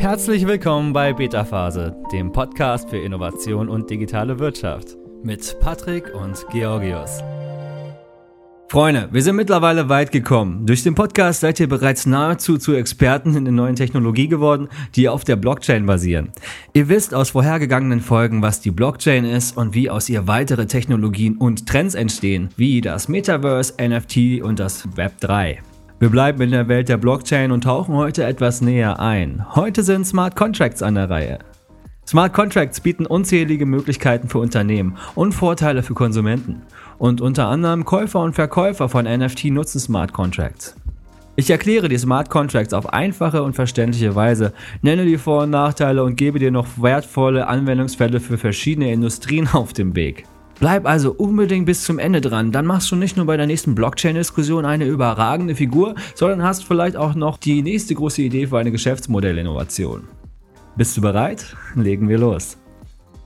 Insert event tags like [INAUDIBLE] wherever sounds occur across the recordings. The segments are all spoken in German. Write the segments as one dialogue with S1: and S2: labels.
S1: Herzlich willkommen bei Beta Phase, dem Podcast für Innovation und digitale Wirtschaft mit Patrick und Georgios. Freunde, wir sind mittlerweile weit gekommen. Durch den Podcast seid ihr bereits nahezu zu Experten in der neuen Technologie geworden, die auf der Blockchain basieren. Ihr wisst aus vorhergegangenen Folgen, was die Blockchain ist und wie aus ihr weitere Technologien und Trends entstehen, wie das Metaverse, NFT und das Web 3. Wir bleiben in der Welt der Blockchain und tauchen heute etwas näher ein. Heute sind Smart Contracts an der Reihe. Smart Contracts bieten unzählige Möglichkeiten für Unternehmen und Vorteile für Konsumenten. Und unter anderem Käufer und Verkäufer von NFT nutzen Smart Contracts. Ich erkläre die Smart Contracts auf einfache und verständliche Weise, nenne die Vor- und Nachteile und gebe dir noch wertvolle Anwendungsfälle für verschiedene Industrien [LAUGHS] auf dem Weg. Bleib also unbedingt bis zum Ende dran, dann machst du nicht nur bei der nächsten Blockchain-Diskussion eine überragende Figur, sondern hast vielleicht auch noch die nächste große Idee für eine Geschäftsmodellinnovation. Bist du bereit? Legen wir los.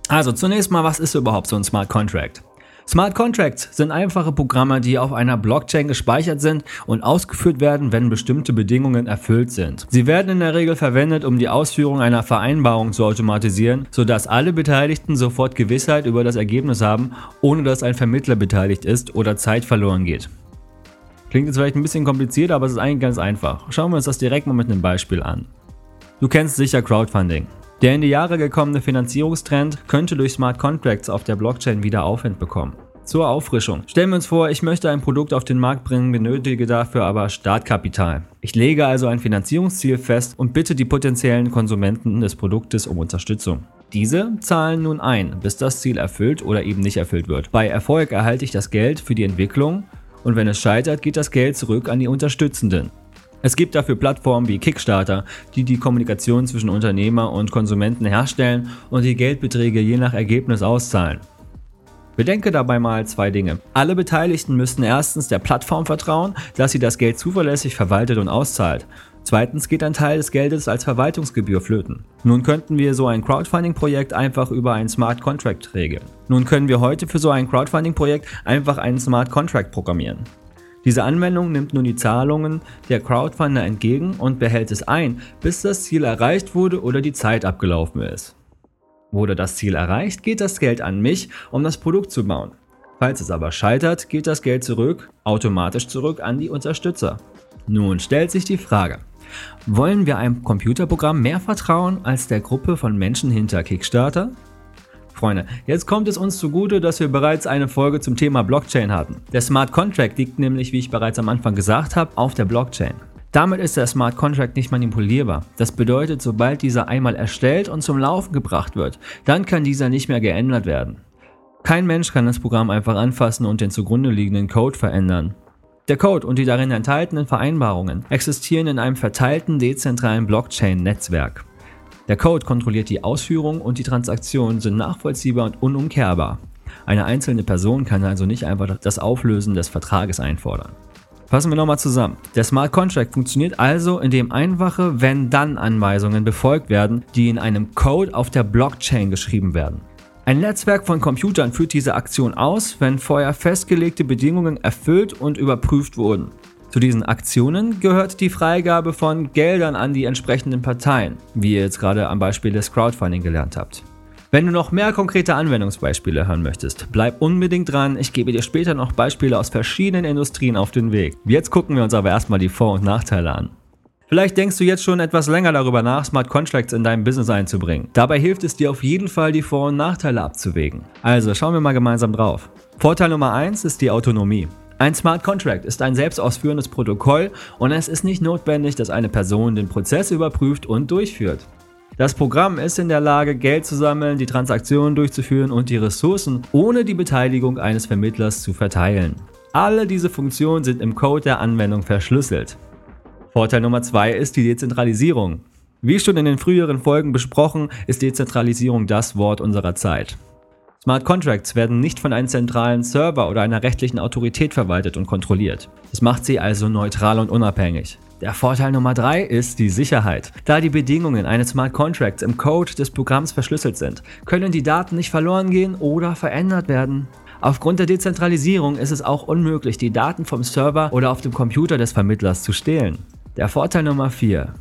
S1: Also zunächst mal, was ist überhaupt so ein Smart Contract? Smart Contracts sind einfache Programme, die auf einer Blockchain gespeichert sind und ausgeführt werden, wenn bestimmte Bedingungen erfüllt sind. Sie werden in der Regel verwendet, um die Ausführung einer Vereinbarung zu automatisieren, sodass alle Beteiligten sofort Gewissheit über das Ergebnis haben, ohne dass ein Vermittler beteiligt ist oder Zeit verloren geht. Klingt jetzt vielleicht ein bisschen kompliziert, aber es ist eigentlich ganz einfach. Schauen wir uns das direkt mal mit einem Beispiel an. Du kennst sicher Crowdfunding. Der in die Jahre gekommene Finanzierungstrend könnte durch Smart Contracts auf der Blockchain wieder Aufwind bekommen. Zur Auffrischung. Stellen wir uns vor, ich möchte ein Produkt auf den Markt bringen, benötige dafür aber Startkapital. Ich lege also ein Finanzierungsziel fest und bitte die potenziellen Konsumenten des Produktes um Unterstützung. Diese zahlen nun ein, bis das Ziel erfüllt oder eben nicht erfüllt wird. Bei Erfolg erhalte ich das Geld für die Entwicklung und wenn es scheitert, geht das Geld zurück an die Unterstützenden. Es gibt dafür Plattformen wie Kickstarter, die die Kommunikation zwischen Unternehmer und Konsumenten herstellen und die Geldbeträge je nach Ergebnis auszahlen. Bedenke dabei mal zwei Dinge. Alle Beteiligten müssten erstens der Plattform vertrauen, dass sie das Geld zuverlässig verwaltet und auszahlt. Zweitens geht ein Teil des Geldes als Verwaltungsgebühr flöten. Nun könnten wir so ein Crowdfunding-Projekt einfach über einen Smart Contract regeln. Nun können wir heute für so ein Crowdfunding-Projekt einfach einen Smart Contract programmieren. Diese Anwendung nimmt nun die Zahlungen der Crowdfunder entgegen und behält es ein, bis das Ziel erreicht wurde oder die Zeit abgelaufen ist. Wurde das Ziel erreicht, geht das Geld an mich, um das Produkt zu bauen. Falls es aber scheitert, geht das Geld zurück, automatisch zurück an die Unterstützer. Nun stellt sich die Frage, wollen wir einem Computerprogramm mehr vertrauen als der Gruppe von Menschen hinter Kickstarter? Freunde, jetzt kommt es uns zugute, dass wir bereits eine Folge zum Thema Blockchain hatten. Der Smart Contract liegt nämlich, wie ich bereits am Anfang gesagt habe, auf der Blockchain. Damit ist der Smart Contract nicht manipulierbar. Das bedeutet, sobald dieser einmal erstellt und zum Laufen gebracht wird, dann kann dieser nicht mehr geändert werden. Kein Mensch kann das Programm einfach anfassen und den zugrunde liegenden Code verändern. Der Code und die darin enthaltenen Vereinbarungen existieren in einem verteilten dezentralen Blockchain-Netzwerk. Der Code kontrolliert die Ausführung und die Transaktionen sind nachvollziehbar und unumkehrbar. Eine einzelne Person kann also nicht einfach das Auflösen des Vertrages einfordern. Fassen wir nochmal zusammen. Der Smart Contract funktioniert also, indem einfache Wenn-Dann-Anweisungen befolgt werden, die in einem Code auf der Blockchain geschrieben werden. Ein Netzwerk von Computern führt diese Aktion aus, wenn vorher festgelegte Bedingungen erfüllt und überprüft wurden. Zu diesen Aktionen gehört die Freigabe von Geldern an die entsprechenden Parteien, wie ihr jetzt gerade am Beispiel des Crowdfunding gelernt habt. Wenn du noch mehr konkrete Anwendungsbeispiele hören möchtest, bleib unbedingt dran. Ich gebe dir später noch Beispiele aus verschiedenen Industrien auf den Weg. Jetzt gucken wir uns aber erstmal die Vor- und Nachteile an. Vielleicht denkst du jetzt schon etwas länger darüber nach, Smart Contracts in deinem Business einzubringen. Dabei hilft es dir auf jeden Fall, die Vor- und Nachteile abzuwägen. Also schauen wir mal gemeinsam drauf. Vorteil Nummer 1 ist die Autonomie. Ein Smart Contract ist ein selbstausführendes Protokoll und es ist nicht notwendig, dass eine Person den Prozess überprüft und durchführt. Das Programm ist in der Lage, Geld zu sammeln, die Transaktionen durchzuführen und die Ressourcen ohne die Beteiligung eines Vermittlers zu verteilen. Alle diese Funktionen sind im Code der Anwendung verschlüsselt. Vorteil Nummer 2 ist die Dezentralisierung. Wie schon in den früheren Folgen besprochen, ist Dezentralisierung das Wort unserer Zeit. Smart Contracts werden nicht von einem zentralen Server oder einer rechtlichen Autorität verwaltet und kontrolliert. Das macht sie also neutral und unabhängig. Der Vorteil Nummer 3 ist die Sicherheit. Da die Bedingungen eines Smart Contracts im Code des Programms verschlüsselt sind, können die Daten nicht verloren gehen oder verändert werden. Aufgrund der Dezentralisierung ist es auch unmöglich, die Daten vom Server oder auf dem Computer des Vermittlers zu stehlen. Der Vorteil Nummer 4.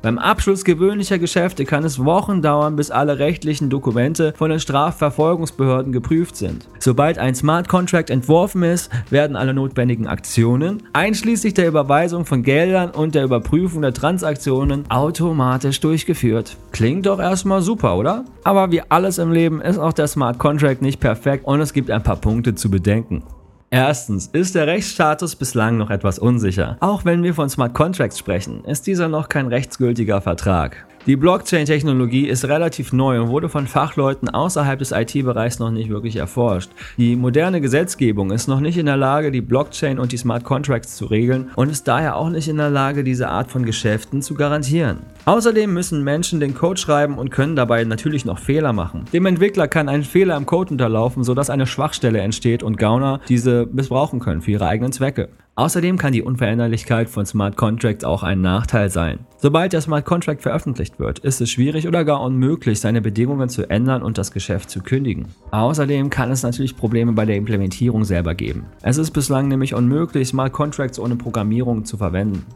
S1: Beim Abschluss gewöhnlicher Geschäfte kann es Wochen dauern, bis alle rechtlichen Dokumente von den Strafverfolgungsbehörden geprüft sind. Sobald ein Smart Contract entworfen ist, werden alle notwendigen Aktionen, einschließlich der Überweisung von Geldern und der Überprüfung der Transaktionen, automatisch durchgeführt. Klingt doch erstmal super, oder? Aber wie alles im Leben ist auch der Smart Contract nicht perfekt und es gibt ein paar Punkte zu bedenken. Erstens ist der Rechtsstatus bislang noch etwas unsicher. Auch wenn wir von Smart Contracts sprechen, ist dieser noch kein rechtsgültiger Vertrag. Die Blockchain-Technologie ist relativ neu und wurde von Fachleuten außerhalb des IT-Bereichs noch nicht wirklich erforscht. Die moderne Gesetzgebung ist noch nicht in der Lage, die Blockchain und die Smart Contracts zu regeln und ist daher auch nicht in der Lage, diese Art von Geschäften zu garantieren. Außerdem müssen Menschen den Code schreiben und können dabei natürlich noch Fehler machen. Dem Entwickler kann ein Fehler im Code unterlaufen, sodass eine Schwachstelle entsteht und Gauner diese missbrauchen können für ihre eigenen Zwecke. Außerdem kann die Unveränderlichkeit von Smart Contracts auch ein Nachteil sein. Sobald der Smart Contract veröffentlicht wird, ist es schwierig oder gar unmöglich, seine Bedingungen zu ändern und das Geschäft zu kündigen. Außerdem kann es natürlich Probleme bei der Implementierung selber geben. Es ist bislang nämlich unmöglich, Smart Contracts ohne Programmierung zu verwenden.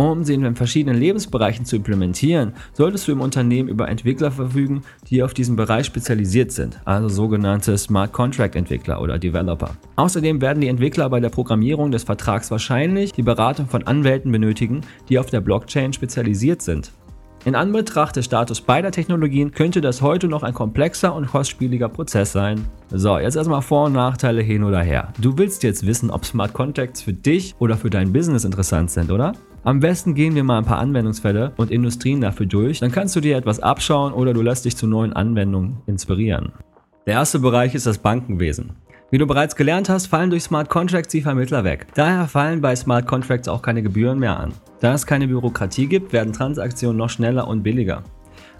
S1: Um sie in verschiedenen Lebensbereichen zu implementieren, solltest du im Unternehmen über Entwickler verfügen, die auf diesen Bereich spezialisiert sind, also sogenannte Smart Contract Entwickler oder Developer. Außerdem werden die Entwickler bei der Programmierung des Vertrags wahrscheinlich die Beratung von Anwälten benötigen, die auf der Blockchain spezialisiert sind. In Anbetracht des Status beider Technologien könnte das heute noch ein komplexer und kostspieliger Prozess sein. So, jetzt erstmal Vor- und Nachteile hin oder her. Du willst jetzt wissen, ob Smart Contracts für dich oder für dein Business interessant sind, oder? Am besten gehen wir mal ein paar Anwendungsfälle und Industrien dafür durch, dann kannst du dir etwas abschauen oder du lässt dich zu neuen Anwendungen inspirieren. Der erste Bereich ist das Bankenwesen. Wie du bereits gelernt hast, fallen durch Smart Contracts die Vermittler weg. Daher fallen bei Smart Contracts auch keine Gebühren mehr an. Da es keine Bürokratie gibt, werden Transaktionen noch schneller und billiger.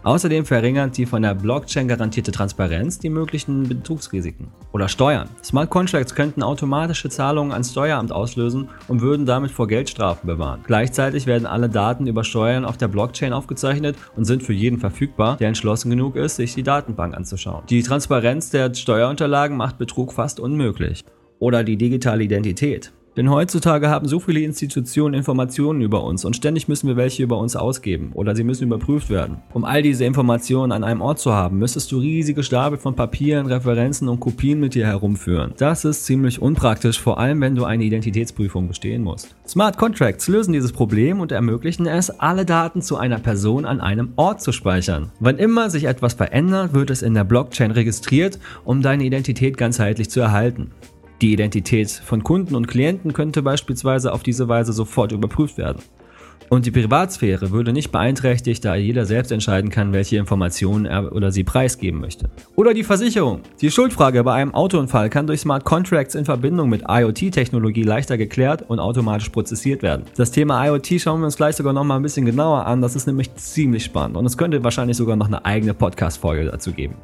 S1: Außerdem verringert die von der Blockchain garantierte Transparenz die möglichen Betrugsrisiken. Oder Steuern. Smart Contracts könnten automatische Zahlungen ans Steueramt auslösen und würden damit vor Geldstrafen bewahren. Gleichzeitig werden alle Daten über Steuern auf der Blockchain aufgezeichnet und sind für jeden verfügbar, der entschlossen genug ist, sich die Datenbank anzuschauen. Die Transparenz der Steuerunterlagen macht Betrug fast unmöglich. Oder die digitale Identität. Denn heutzutage haben so viele Institutionen Informationen über uns und ständig müssen wir welche über uns ausgeben oder sie müssen überprüft werden. Um all diese Informationen an einem Ort zu haben, müsstest du riesige Stapel von Papieren, Referenzen und Kopien mit dir herumführen. Das ist ziemlich unpraktisch, vor allem wenn du eine Identitätsprüfung bestehen musst. Smart Contracts lösen dieses Problem und ermöglichen es, alle Daten zu einer Person an einem Ort zu speichern. Wann immer sich etwas verändert, wird es in der Blockchain registriert, um deine Identität ganzheitlich zu erhalten. Die Identität von Kunden und Klienten könnte beispielsweise auf diese Weise sofort überprüft werden. Und die Privatsphäre würde nicht beeinträchtigt, da jeder selbst entscheiden kann, welche Informationen er oder sie preisgeben möchte. Oder die Versicherung. Die Schuldfrage bei einem Autounfall kann durch Smart Contracts in Verbindung mit IoT-Technologie leichter geklärt und automatisch prozessiert werden. Das Thema IoT schauen wir uns gleich sogar noch mal ein bisschen genauer an. Das ist nämlich ziemlich spannend und es könnte wahrscheinlich sogar noch eine eigene Podcast-Folge dazu geben.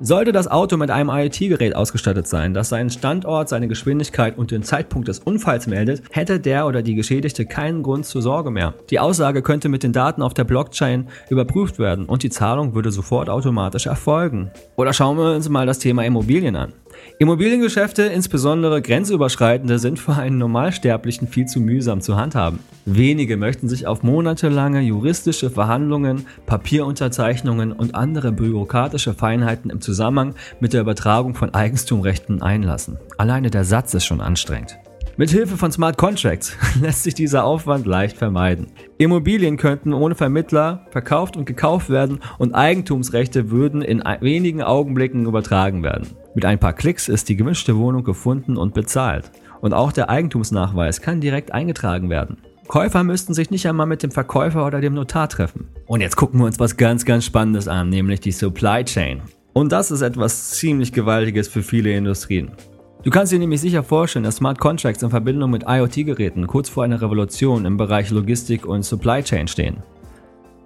S1: Sollte das Auto mit einem IoT-Gerät ausgestattet sein, das seinen Standort, seine Geschwindigkeit und den Zeitpunkt des Unfalls meldet, hätte der oder die Geschädigte keinen Grund zur Sorge mehr. Die Aussage könnte mit den Daten auf der Blockchain überprüft werden und die Zahlung würde sofort automatisch erfolgen. Oder schauen wir uns mal das Thema Immobilien an. Immobiliengeschäfte, insbesondere grenzüberschreitende, sind für einen Normalsterblichen viel zu mühsam zu handhaben. Wenige möchten sich auf monatelange juristische Verhandlungen, Papierunterzeichnungen und andere bürokratische Feinheiten im Zusammenhang mit der Übertragung von Eigentumrechten einlassen. Alleine der Satz ist schon anstrengend. Mit Hilfe von Smart Contracts [LAUGHS] lässt sich dieser Aufwand leicht vermeiden. Immobilien könnten ohne Vermittler verkauft und gekauft werden und Eigentumsrechte würden in wenigen Augenblicken übertragen werden. Mit ein paar Klicks ist die gewünschte Wohnung gefunden und bezahlt. Und auch der Eigentumsnachweis kann direkt eingetragen werden. Käufer müssten sich nicht einmal mit dem Verkäufer oder dem Notar treffen. Und jetzt gucken wir uns was ganz, ganz Spannendes an, nämlich die Supply Chain. Und das ist etwas ziemlich Gewaltiges für viele Industrien. Du kannst dir nämlich sicher vorstellen, dass Smart Contracts in Verbindung mit IoT-Geräten kurz vor einer Revolution im Bereich Logistik und Supply Chain stehen.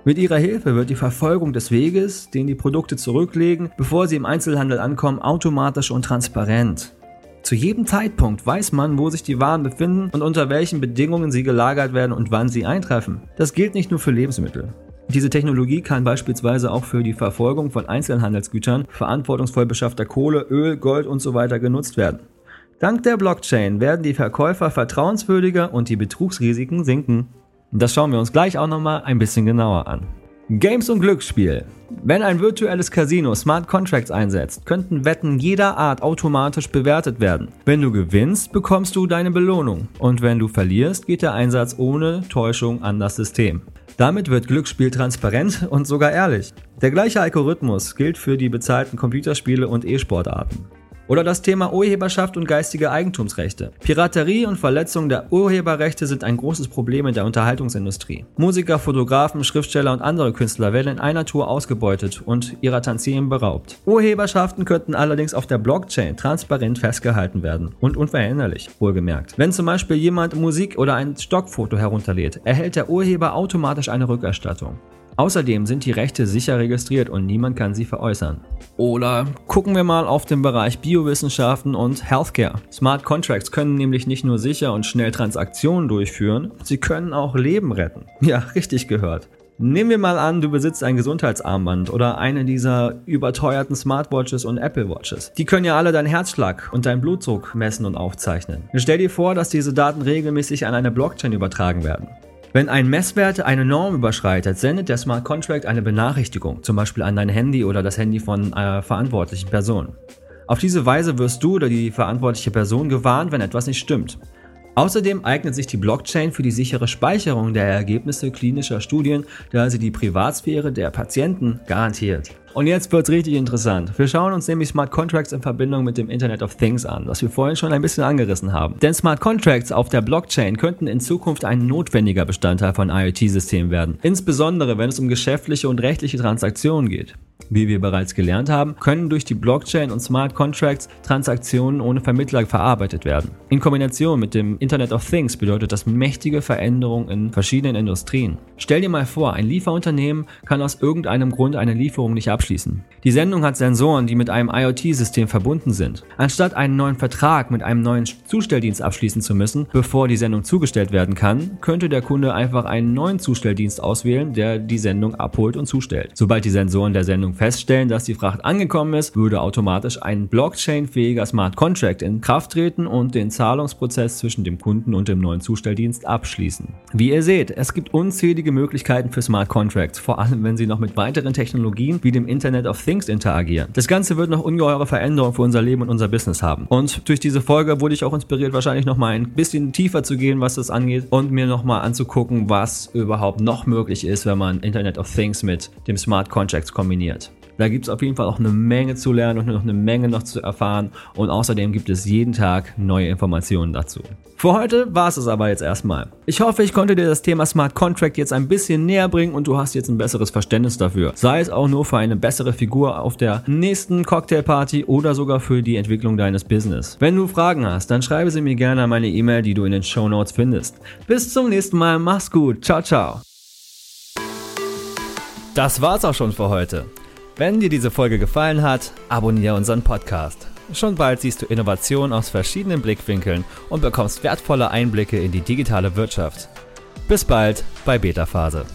S1: Mit ihrer Hilfe wird die Verfolgung des Weges, den die Produkte zurücklegen, bevor sie im Einzelhandel ankommen, automatisch und transparent. Zu jedem Zeitpunkt weiß man, wo sich die Waren befinden und unter welchen Bedingungen sie gelagert werden und wann sie eintreffen. Das gilt nicht nur für Lebensmittel. Diese Technologie kann beispielsweise auch für die Verfolgung von Einzelhandelsgütern, verantwortungsvoll beschaffter Kohle, Öl, Gold usw. So genutzt werden. Dank der Blockchain werden die Verkäufer vertrauenswürdiger und die Betrugsrisiken sinken. Das schauen wir uns gleich auch nochmal ein bisschen genauer an. Games und Glücksspiel. Wenn ein virtuelles Casino Smart Contracts einsetzt, könnten Wetten jeder Art automatisch bewertet werden. Wenn du gewinnst, bekommst du deine Belohnung. Und wenn du verlierst, geht der Einsatz ohne Täuschung an das System. Damit wird Glücksspiel transparent und sogar ehrlich. Der gleiche Algorithmus gilt für die bezahlten Computerspiele und E-Sportarten. Oder das Thema Urheberschaft und geistige Eigentumsrechte. Piraterie und Verletzung der Urheberrechte sind ein großes Problem in der Unterhaltungsindustrie. Musiker, Fotografen, Schriftsteller und andere Künstler werden in einer Tour ausgebeutet und ihrer Tantiemen beraubt. Urheberschaften könnten allerdings auf der Blockchain transparent festgehalten werden und unveränderlich, wohlgemerkt. Wenn zum Beispiel jemand Musik oder ein Stockfoto herunterlädt, erhält der Urheber automatisch eine Rückerstattung. Außerdem sind die Rechte sicher registriert und niemand kann sie veräußern. Oder gucken wir mal auf den Bereich Biowissenschaften und Healthcare. Smart Contracts können nämlich nicht nur sicher und schnell Transaktionen durchführen, sie können auch Leben retten. [LAUGHS] Ja, richtig gehört. Nehmen wir mal an, du besitzt ein Gesundheitsarmband oder eine dieser überteuerten Smartwatches und Apple Watches. Die können ja alle deinen Herzschlag und deinen Blutdruck messen und aufzeichnen. Stell dir vor, dass diese Daten regelmäßig an eine Blockchain übertragen werden. Wenn ein Messwert eine Norm überschreitet, sendet der Smart Contract eine Benachrichtigung, zum Beispiel an dein Handy oder das Handy von einer verantwortlichen Person. Auf diese Weise wirst du oder die verantwortliche Person gewarnt, wenn etwas nicht stimmt. Außerdem eignet sich die Blockchain für die sichere Speicherung der Ergebnisse klinischer Studien, da sie die Privatsphäre der Patienten garantiert. Und jetzt wird's richtig interessant. Wir schauen uns nämlich Smart Contracts in Verbindung mit dem Internet of Things an, was wir vorhin schon ein bisschen angerissen haben. Denn Smart Contracts auf der Blockchain könnten in Zukunft ein notwendiger Bestandteil von IoT-Systemen werden. Insbesondere wenn es um geschäftliche und rechtliche Transaktionen geht. Wie wir bereits gelernt haben, können durch die Blockchain und Smart Contracts Transaktionen ohne Vermittler verarbeitet werden. In Kombination mit dem Internet of Things bedeutet das mächtige Veränderungen in verschiedenen Industrien. Stell dir mal vor, ein Lieferunternehmen kann aus irgendeinem Grund eine Lieferung nicht abschließen. Die Sendung hat Sensoren, die mit einem IoT-System verbunden sind. Anstatt einen neuen Vertrag mit einem neuen Zustelldienst abschließen zu müssen, bevor die Sendung zugestellt werden kann, könnte der Kunde einfach einen neuen Zustelldienst auswählen, der die Sendung abholt und zustellt. Sobald die Sensoren der Sendung feststellen, dass die Fracht angekommen ist, würde automatisch ein Blockchain-fähiger Smart Contract in Kraft treten und den Zahlungsprozess zwischen dem Kunden und dem neuen Zustelldienst abschließen. Wie ihr seht, es gibt unzählige Möglichkeiten für Smart Contracts, vor allem wenn sie noch mit weiteren Technologien wie dem Internet of Things interagieren. Das Ganze wird noch ungeheure Veränderungen für unser Leben und unser Business haben. Und durch diese Folge wurde ich auch inspiriert, wahrscheinlich noch mal ein bisschen tiefer zu gehen, was das angeht und mir noch mal anzugucken, was überhaupt noch möglich ist, wenn man Internet of Things mit dem Smart Contracts kombiniert. Da gibt es auf jeden Fall auch eine Menge zu lernen und noch eine Menge noch zu erfahren. Und außerdem gibt es jeden Tag neue Informationen dazu. Für heute war es es aber jetzt erstmal. Ich hoffe, ich konnte dir das Thema Smart Contract jetzt ein bisschen näher bringen und du hast jetzt ein besseres Verständnis dafür. Sei es auch nur für eine bessere Figur auf der nächsten Cocktailparty oder sogar für die Entwicklung deines Business. Wenn du Fragen hast, dann schreibe sie mir gerne an meine E-Mail, die du in den Show Notes findest. Bis zum nächsten Mal, mach's gut, ciao, ciao. Das war's auch schon für heute. Wenn dir diese Folge gefallen hat, abonniere unseren Podcast. Schon bald siehst du Innovationen aus verschiedenen Blickwinkeln und bekommst wertvolle Einblicke in die digitale Wirtschaft. Bis bald bei Beta Phase.